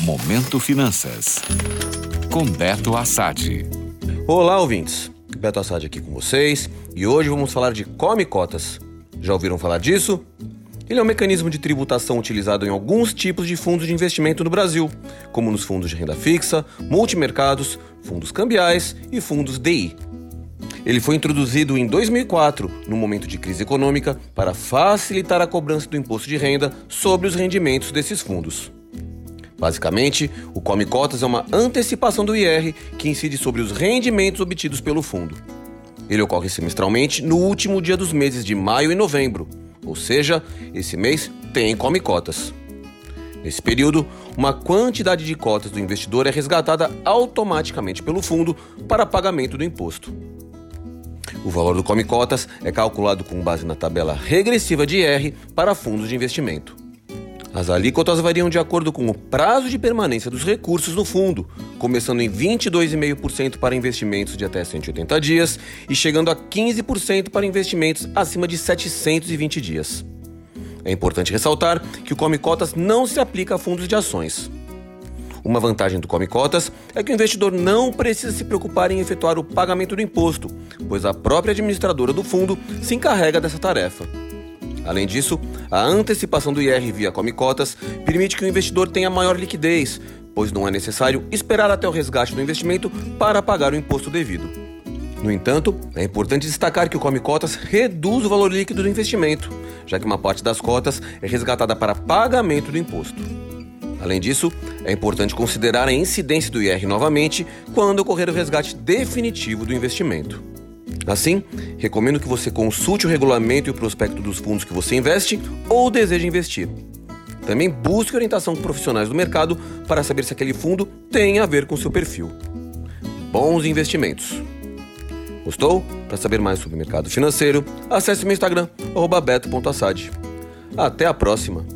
Momento Finanças. Com Beto Assad. Olá, ouvintes. Beto Assad aqui com vocês e hoje vamos falar de come cotas. Já ouviram falar disso? Ele é um mecanismo de tributação utilizado em alguns tipos de fundos de investimento no Brasil, como nos fundos de renda fixa, multimercados, fundos cambiais e fundos DI. Ele foi introduzido em 2004, no momento de crise econômica, para facilitar a cobrança do imposto de renda sobre os rendimentos desses fundos. Basicamente, o Come Cotas é uma antecipação do IR que incide sobre os rendimentos obtidos pelo fundo. Ele ocorre semestralmente no último dia dos meses de maio e novembro, ou seja, esse mês tem Come Cotas. Nesse período, uma quantidade de cotas do investidor é resgatada automaticamente pelo fundo para pagamento do imposto. O valor do Come Cotas é calculado com base na tabela regressiva de IR para fundos de investimento. As alíquotas variam de acordo com o prazo de permanência dos recursos no fundo, começando em 22,5% para investimentos de até 180 dias e chegando a 15% para investimentos acima de 720 dias. É importante ressaltar que o Come Cotas não se aplica a fundos de ações. Uma vantagem do Come Cotas é que o investidor não precisa se preocupar em efetuar o pagamento do imposto, pois a própria administradora do fundo se encarrega dessa tarefa. Além disso, a antecipação do IR via Come Cotas permite que o investidor tenha maior liquidez, pois não é necessário esperar até o resgate do investimento para pagar o imposto devido. No entanto, é importante destacar que o Come Cotas reduz o valor líquido do investimento, já que uma parte das cotas é resgatada para pagamento do imposto. Além disso, é importante considerar a incidência do IR novamente quando ocorrer o resgate definitivo do investimento. Assim, recomendo que você consulte o regulamento e o prospecto dos fundos que você investe ou deseja investir. Também busque orientação com profissionais do mercado para saber se aquele fundo tem a ver com seu perfil. Bons investimentos. Gostou? Para saber mais sobre o mercado financeiro, acesse meu Instagram, beto.assad. Até a próxima!